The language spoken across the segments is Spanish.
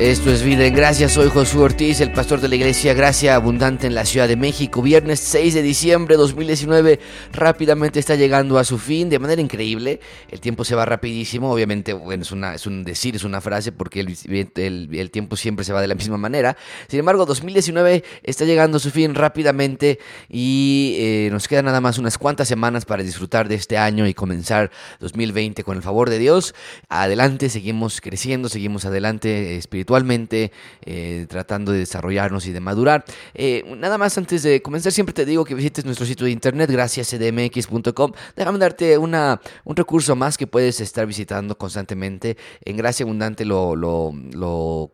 Esto es Vida en Gracia, soy Josué Ortiz, el pastor de la iglesia Gracia Abundante en la Ciudad de México. Viernes 6 de diciembre de 2019 rápidamente está llegando a su fin de manera increíble. El tiempo se va rapidísimo, obviamente, bueno, es, una, un decir, es una frase porque el, tiempo siempre se va de la misma manera. Sin embargo, 2019 está llegando a su fin rápidamente y eh, nos quedan nada más unas cuantas semanas para disfrutar de este año y comenzar 2020 con el favor de Dios. Adelante, seguimos creciendo, seguimos adelante espiritualmente espiritualmente, eh, tratando de desarrollarnos y de madurar. Eh, nada más antes de comenzar, siempre te digo que visites nuestro sitio de internet, graciascdmx.com. Déjame darte una, un recurso más que puedes estar visitando constantemente. En Gracia Abundante lo, lo, lo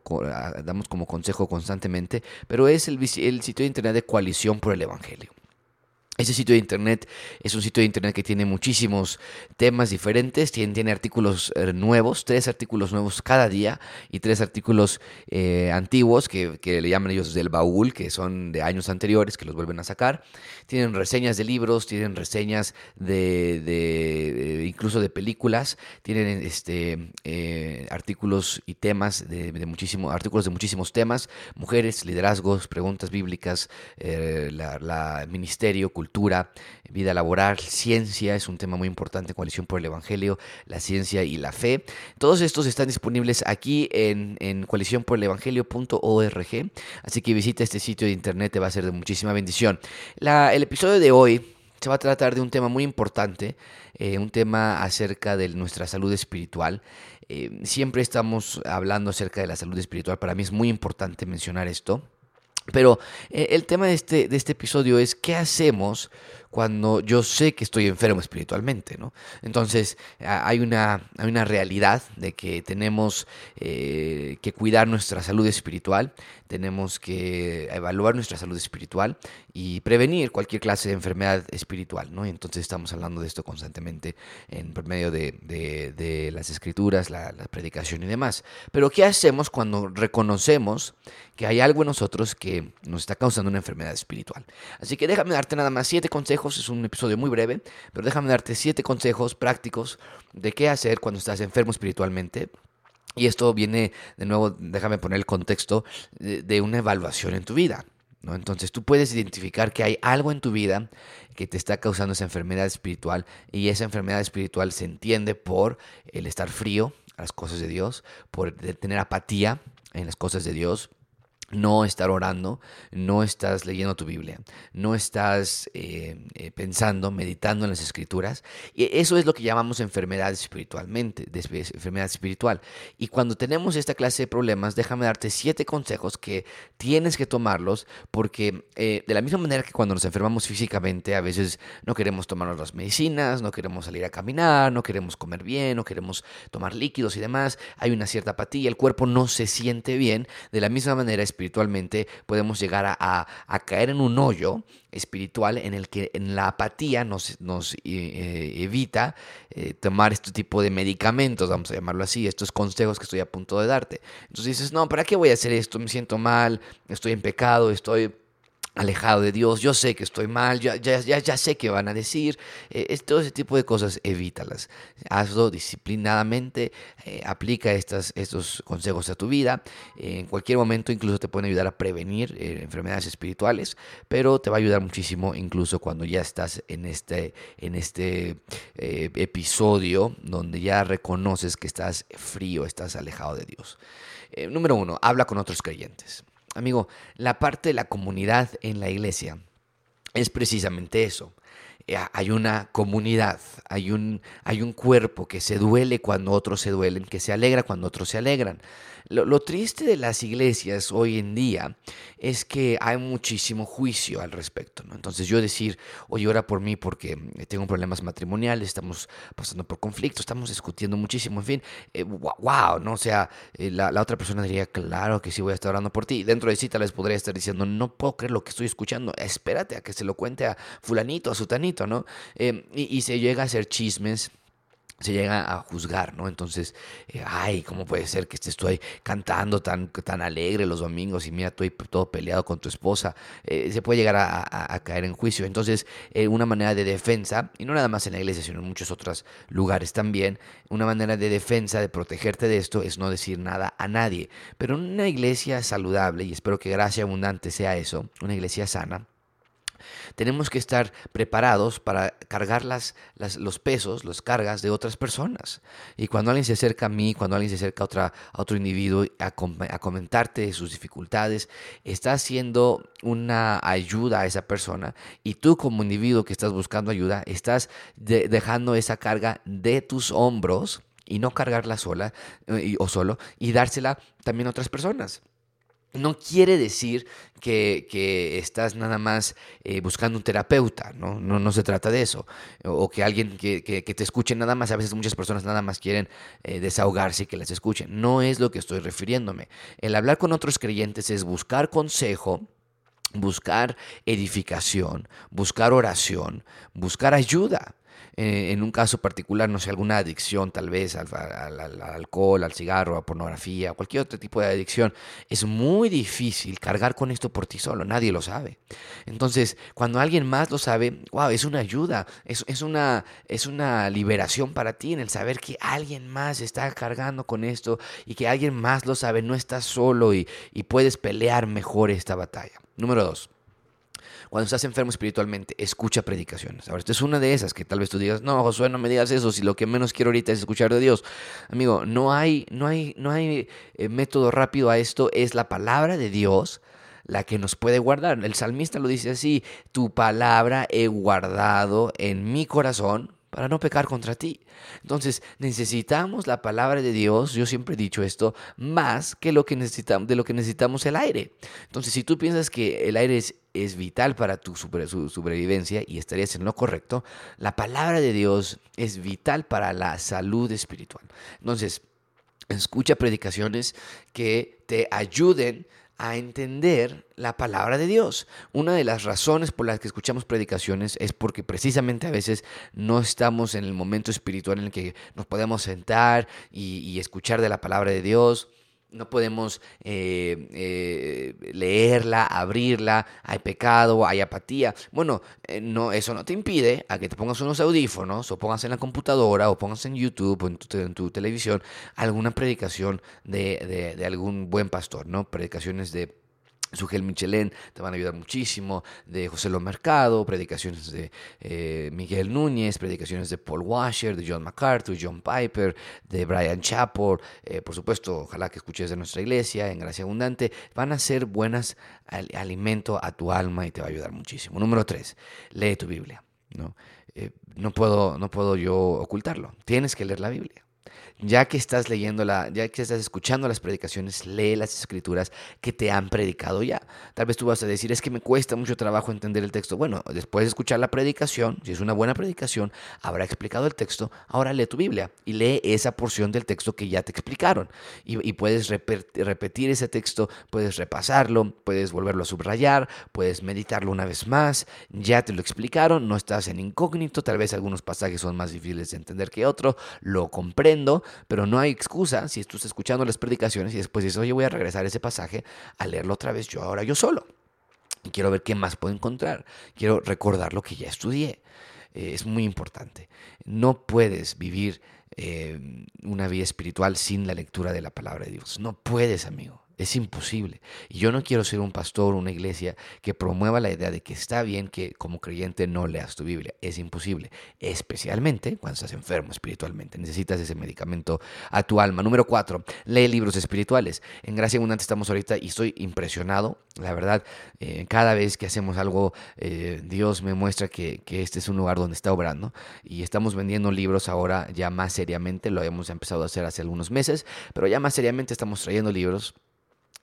damos como consejo constantemente, pero es el sitio de internet de Coalición por el Evangelio. Ese sitio de internet es un sitio de internet que tiene muchísimos temas diferentes, tiene, tiene artículos eh, nuevos, tres artículos nuevos cada día y tres artículos eh, antiguos que, que, le llaman ellos del baúl, que son de años anteriores, que los vuelven a sacar. Tienen reseñas de libros, tienen reseñas de, de, incluso de películas, tienen este, eh, artículos y temas de, de muchísimos artículos de muchísimos temas, mujeres, liderazgos, preguntas bíblicas, la, la ministerio, cultura cultura, vida laboral, ciencia, es un tema muy importante, coalición por el Evangelio, la ciencia y la fe. Todos estos están disponibles aquí en, en coaliciónporelevangelio.org, así que visita este sitio de internet, te va a ser de muchísima bendición. La, el episodio de hoy se va a tratar de un tema muy importante, eh, un tema acerca de nuestra salud espiritual. Eh, siempre estamos hablando acerca de la salud espiritual, para mí es muy importante mencionar esto. Pero eh, el tema de este, de este episodio es qué hacemos cuando yo sé que estoy enfermo espiritualmente, ¿no? Entonces hay una, hay una realidad de que tenemos eh, que cuidar nuestra salud espiritual, tenemos que evaluar nuestra salud espiritual y prevenir cualquier clase de enfermedad espiritual. Entonces estamos hablando de esto constantemente en medio de, las escrituras, la, la predicación y demás. Pero ¿qué hacemos cuando reconocemos que hay algo en nosotros que nos está causando una enfermedad espiritual? Así que déjame darte nada más siete consejos es un episodio muy breve, pero déjame darte siete consejos prácticos de qué hacer cuando estás enfermo espiritualmente. Y esto viene, de nuevo, déjame poner el contexto de, una evaluación en tu vida. ¿no? Entonces tú puedes identificar que hay algo en tu vida que te está causando esa enfermedad espiritual y esa enfermedad espiritual se entiende por el estar frío a las cosas de Dios, por tener apatía en las cosas de Dios, no estar orando, no estás leyendo tu Biblia, no estás eh, eh, pensando, meditando en las escrituras. Y eso es lo que llamamos enfermedad espiritualmente, enfermedad espiritual. Y cuando tenemos esta clase de problemas, déjame darte siete consejos que tienes que tomarlos, porque eh, de la misma manera que cuando nos enfermamos físicamente, a veces no queremos tomarnos las medicinas, no queremos salir a caminar, no queremos comer bien, no queremos tomar líquidos y demás, hay una cierta apatía, el cuerpo no se siente bien, de la misma manera espiritualmente podemos llegar a, caer en un hoyo espiritual en el que en la apatía nos, eh, eh, evita eh, tomar este tipo de medicamentos, vamos a llamarlo así, estos consejos que estoy a punto de darte. Entonces dices, no, ¿para qué voy a hacer esto? Me siento mal, estoy en pecado, estoy alejado de Dios, yo sé que estoy mal, ya, ya, ya, sé qué van a decir, eh, todo ese tipo de cosas evítalas, hazlo disciplinadamente, eh, aplica estas, estos consejos a tu vida, en cualquier momento incluso te pueden ayudar a prevenir eh, enfermedades espirituales, pero te va a ayudar muchísimo incluso cuando ya estás en este, en este episodio donde ya reconoces que estás frío, estás alejado de Dios. número uno, habla con otros creyentes. Amigo, la parte de la comunidad en la iglesia es precisamente eso. Eh, hay una comunidad, hay un, hay un cuerpo que se duele cuando otros se duelen, que se alegra cuando otros se alegran. Lo, triste de las iglesias hoy en día es que hay muchísimo juicio al respecto. ¿no? Entonces yo decir, oye, ora por mí porque tengo problemas matrimoniales, estamos pasando por conflictos, estamos discutiendo muchísimo, en fin, wow, eh, ¿no? O sea, eh, la, otra persona diría, claro que sí voy a estar orando por ti. Dentro de sí tal vez podría estar diciendo, no puedo creer lo que estoy escuchando, espérate a que se lo cuente a fulanito, a sutanito, ¿no? Eh, y, se llega a hacer chismes se llega a juzgar, ¿no? Entonces, eh, ay, ¿cómo puede ser que estoy cantando tan, tan alegre los domingos y mira, estoy todo peleado con tu esposa? Eh, se puede llegar a, caer en juicio. Entonces, eh, una manera de defensa, y no nada más en la iglesia, sino en muchos otros lugares también, una manera de defensa, de protegerte de esto, es no decir nada a nadie. Pero una iglesia saludable, y espero que gracia abundante sea eso, una iglesia sana, tenemos que estar preparados para cargar las, los pesos, las cargas de otras personas. Y cuando alguien se acerca a mí, cuando alguien se acerca a, otra, a otro individuo a, comentarte sus dificultades, está haciendo una ayuda a esa persona y tú como individuo que estás buscando ayuda, estás dejando esa carga de tus hombros y no cargarla sola eh, o solo y dársela también a otras personas. No quiere decir que, estás nada más eh, buscando un terapeuta, ¿no? ¿no? se trata de eso. O, que alguien que, te escuche nada más, a veces muchas personas nada más quieren eh, desahogarse y que las escuchen. No es lo que estoy refiriéndome. El hablar con otros creyentes es buscar consejo, buscar edificación, buscar oración, buscar ayuda. Eh, en un caso particular, no sé, alguna adicción tal vez al, alcohol, al cigarro, a pornografía, cualquier otro tipo de adicción, es muy difícil cargar con esto por ti solo, nadie lo sabe. Entonces, cuando alguien más lo sabe, wow, es una ayuda, es, es, una, es una liberación para ti en el saber que alguien más está cargando con esto y que alguien más lo sabe, no estás solo y, y puedes pelear mejor esta batalla. Número dos. Cuando estás enfermo espiritualmente, escucha predicaciones. Ahora, esta es una de esas que tal vez tú digas, no, Josué, no me digas eso, si lo que menos quiero ahorita es escuchar de Dios. Amigo, no hay, no hay, no hay eh, método rápido a esto, es la palabra de Dios la que nos puede guardar. El salmista lo dice así, tu palabra he guardado en mi corazón para no pecar contra ti. Entonces, necesitamos la palabra de Dios, yo siempre he dicho esto, más que lo que necesitamos, de lo que necesitamos el aire. Entonces, si tú piensas que el aire es, es vital para tu sobrevivencia y estarías en lo correcto, la palabra de Dios es vital para la salud espiritual. Entonces, escucha predicaciones que te ayuden a entender la palabra de Dios. Una de las razones por las que escuchamos predicaciones es porque precisamente a veces no estamos en el momento espiritual en el que nos podemos sentar y, escuchar de la palabra de Dios no podemos eh, eh, leerla, abrirla, hay pecado, hay apatía. Bueno, eh, no, eso no te impide a que te pongas unos audífonos o pongas en la computadora o pongas en YouTube o en tu, televisión alguna predicación de, de algún buen pastor, ¿no? Predicaciones de Sugel Michelén te van a ayudar muchísimo, de José Lo Mercado, predicaciones de eh, Miguel Núñez, predicaciones de Paul Washer, de John MacArthur, John Piper, de Brian Chappell, eh, por supuesto, ojalá que escuches de nuestra iglesia en Gracia Abundante, van a ser buenas alimento a tu alma y te va a ayudar muchísimo. Número tres, lee tu Biblia. ¿no? Eh, no, puedo, no puedo yo ocultarlo, tienes que leer la Biblia ya que estás leyendo la, ya que estás escuchando las predicaciones, lee las escrituras que te han predicado ya. Tal vez tú vas a decir, es que me cuesta mucho trabajo entender el texto. Bueno, después de escuchar la predicación, si es una buena predicación, habrá explicado el texto, ahora lee tu Biblia y lee esa porción del texto que ya te explicaron. Y, puedes repetir ese texto, puedes repasarlo, puedes volverlo a subrayar, puedes meditarlo una vez más, ya te lo explicaron, no estás en incógnito, tal vez algunos pasajes son más difíciles de entender que otros, lo comprendo, pero no hay excusa si estás escuchando las predicaciones y después dices, oye, voy a regresar ese pasaje a leerlo otra vez yo ahora yo solo. Y quiero ver qué más puedo encontrar. Quiero recordar lo que ya estudié. Eh, es muy importante. No puedes vivir eh, una vida espiritual sin la lectura de la palabra de Dios. No puedes, amigo. Es imposible. Y yo no quiero ser un pastor o una iglesia que promueva la idea de que está bien que como creyente no leas tu Biblia. Es imposible. Especialmente cuando estás enfermo espiritualmente. Necesitas ese medicamento a tu alma. Número cuatro, lee libros espirituales. En Gracia Abundante estamos ahorita y estoy impresionado. La verdad, eh, cada vez que hacemos algo, eh, Dios me muestra que, que este es un lugar donde está obrando. Y estamos vendiendo libros ahora ya más seriamente. Lo habíamos empezado a hacer hace algunos meses. Pero ya más seriamente estamos trayendo libros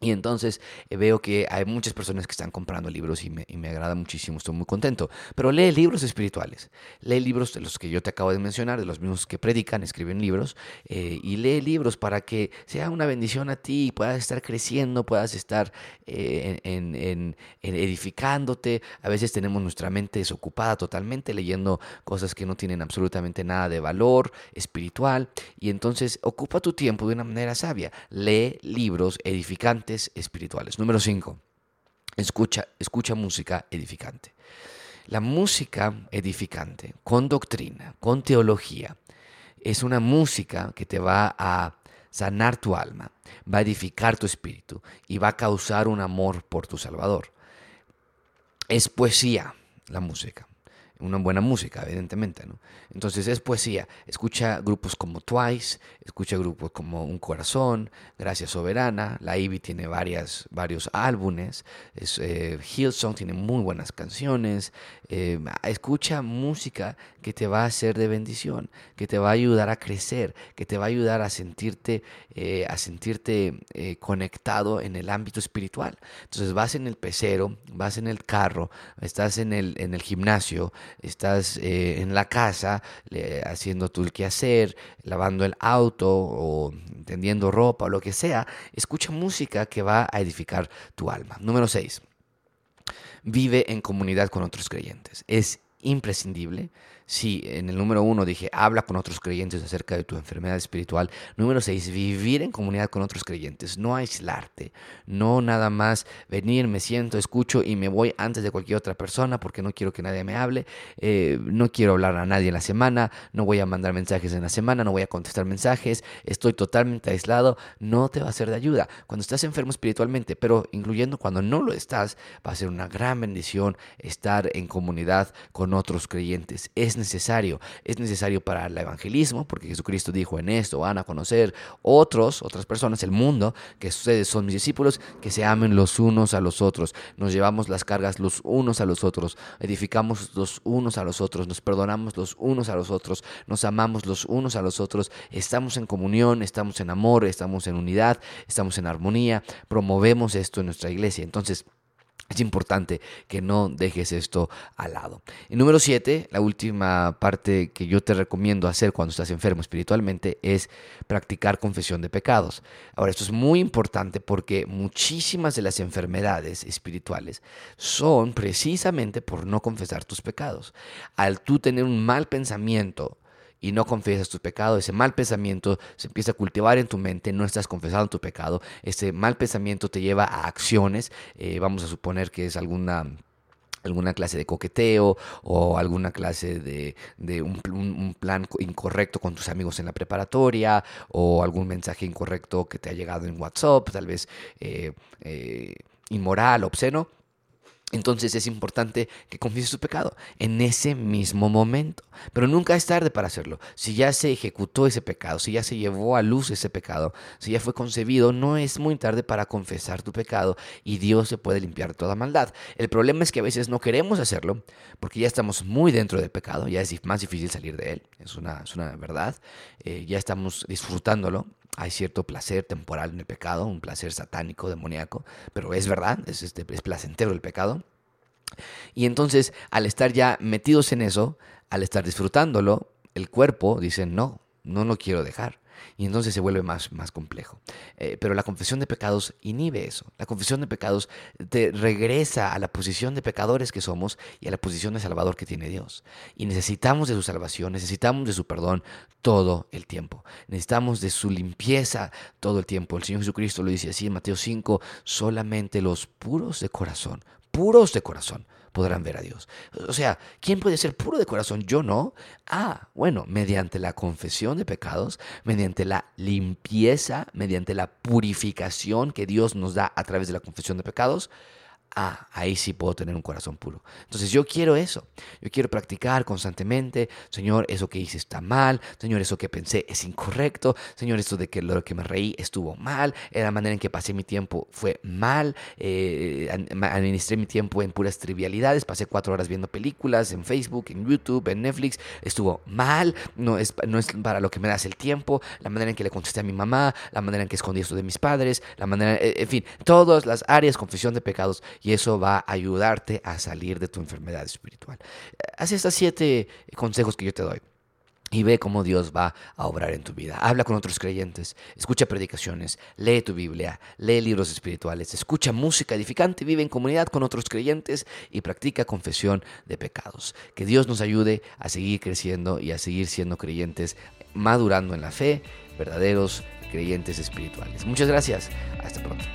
Y entonces eh, veo que hay muchas personas que están comprando libros y me, y me, agrada muchísimo, estoy muy contento. Pero lee libros espirituales, lee libros de los que yo te acabo de mencionar, de los mismos que predican, escriben libros, eh, y lee libros para que sea una bendición a ti, y puedas estar creciendo, puedas estar eh, en, en, edificándote. A veces tenemos nuestra mente desocupada totalmente leyendo cosas que no tienen absolutamente nada de valor espiritual, y entonces ocupa tu tiempo de una manera sabia. Lee libros edificantes espirituales. Número 5. Escucha, escucha música edificante. La música edificante, con doctrina, con teología, es una música que te va a sanar tu alma, va a edificar tu espíritu y va a causar un amor por tu Salvador. Es poesía la música una buena música, evidentemente, ¿no? Entonces es poesía. Escucha grupos como Twice, escucha grupos como Un Corazón, Gracias Soberana, la Ivy tiene varias, varios álbumes, es, eh, Hillsong tiene muy buenas canciones. Eh, escucha música que te va a hacer de bendición, que te va a ayudar a crecer, que te va a ayudar a sentirte, eh, a sentirte conectado en el ámbito espiritual. Entonces vas en el pecero, vas en el carro, estás en el, en el gimnasio, estás eh, en la casa haciendo tu quehacer, lavando el auto o tendiendo ropa o lo que sea, escucha música que va a edificar tu alma. Número 6. Vive en comunidad con otros creyentes. Es imprescindible Sí, en el número uno dije, habla con otros creyentes acerca de tu enfermedad espiritual. Número seis, vivir en comunidad con otros creyentes, no aislarte, no nada más venir, me siento, escucho y me voy antes de cualquier otra persona porque no quiero que nadie me hable, eh, no quiero hablar a nadie en la semana, no voy a mandar mensajes en la semana, no voy a contestar mensajes, estoy totalmente aislado, no te va a ser de ayuda. Cuando estás enfermo espiritualmente, pero incluyendo cuando no lo estás, va a ser una gran bendición estar en comunidad con otros creyentes. Es necesario. Es necesario para el evangelismo, porque Jesucristo dijo en esto van a conocer otros, otras personas, el mundo, que ustedes son mis discípulos, que se amen los unos a los otros. Nos llevamos las cargas los unos a los otros, edificamos los unos a los otros, nos perdonamos los unos a los otros, nos amamos los unos a los otros, estamos en comunión, estamos en amor, estamos en unidad, estamos en armonía, promovemos esto en nuestra iglesia. Entonces, es importante que no dejes esto al lado. Y número siete, la última parte que yo te recomiendo hacer cuando estás enfermo espiritualmente es practicar confesión de pecados. Ahora, esto es muy importante porque muchísimas de las enfermedades espirituales son precisamente por no confesar tus pecados. Al tú tener un mal pensamiento, y no confiesas tu pecado, ese mal pensamiento se empieza a cultivar en tu mente, no estás confesando tu pecado, ese mal pensamiento te lleva a acciones, eh, vamos a suponer que es alguna alguna clase de coqueteo o alguna clase de, un, plan incorrecto con tus amigos en la preparatoria o algún mensaje incorrecto que te ha llegado en WhatsApp, tal vez eh, eh, inmoral, obsceno. Entonces es importante que confieses tu pecado en ese mismo momento. Pero nunca es tarde para hacerlo. Si ya se ejecutó ese pecado, si ya se llevó a luz ese pecado, si ya fue concebido, no es muy tarde para confesar tu pecado y Dios se puede limpiar toda maldad. El problema es que a veces no queremos hacerlo porque ya estamos muy dentro del pecado, ya es más difícil salir de él. Es una, es una verdad. Eh, ya estamos disfrutándolo hay cierto placer temporal en el pecado, un placer satánico, demoníaco, pero es verdad, es, este, es placentero el pecado. Y entonces, al estar ya metidos en eso, al estar disfrutándolo, el cuerpo dice, no, no lo quiero dejar. Y entonces se vuelve más, más complejo. Eh, pero la confesión de pecados inhibe eso. La confesión de pecados te regresa a la posición de pecadores que somos y a la posición de salvador que tiene Dios. Y necesitamos de su salvación, necesitamos de su perdón todo el tiempo. Necesitamos de su limpieza todo el tiempo. El Señor Jesucristo lo dice así en Mateo 5, solamente los puros de corazón, puros de corazón podrán ver a Dios. O sea, ¿quién puede ser puro de corazón? Yo no. Ah, bueno, mediante la confesión de pecados, mediante la limpieza, mediante la purificación que Dios nos da a través de la confesión de pecados, ah, ahí sí puedo tener un corazón puro. Entonces yo quiero eso. Yo quiero practicar constantemente. Señor, eso que hice está mal. Señor, eso que pensé es incorrecto. Señor, eso de que lo que me reí estuvo mal. La manera en que pasé mi tiempo fue mal. Eh, administré mi tiempo en puras trivialidades. Pasé cuatro horas viendo películas en Facebook, en YouTube, en Netflix. Estuvo mal. No es, no es para lo que me das el tiempo. La manera en que le contesté a mi mamá. La manera en que escondí esto de mis padres. La manera, eh, en fin, todas las áreas, confesión de pecados y eso va a ayudarte a salir de tu enfermedad espiritual. Haz estos siete consejos que yo te doy y ve cómo Dios va a obrar en tu vida. Habla con otros creyentes, escucha predicaciones, lee tu Biblia, lee libros espirituales, escucha música edificante, vive en comunidad con otros creyentes y practica confesión de pecados. Que Dios nos ayude a seguir creciendo y a seguir siendo creyentes, madurando en la fe, verdaderos creyentes espirituales. Muchas gracias. Hasta pronto.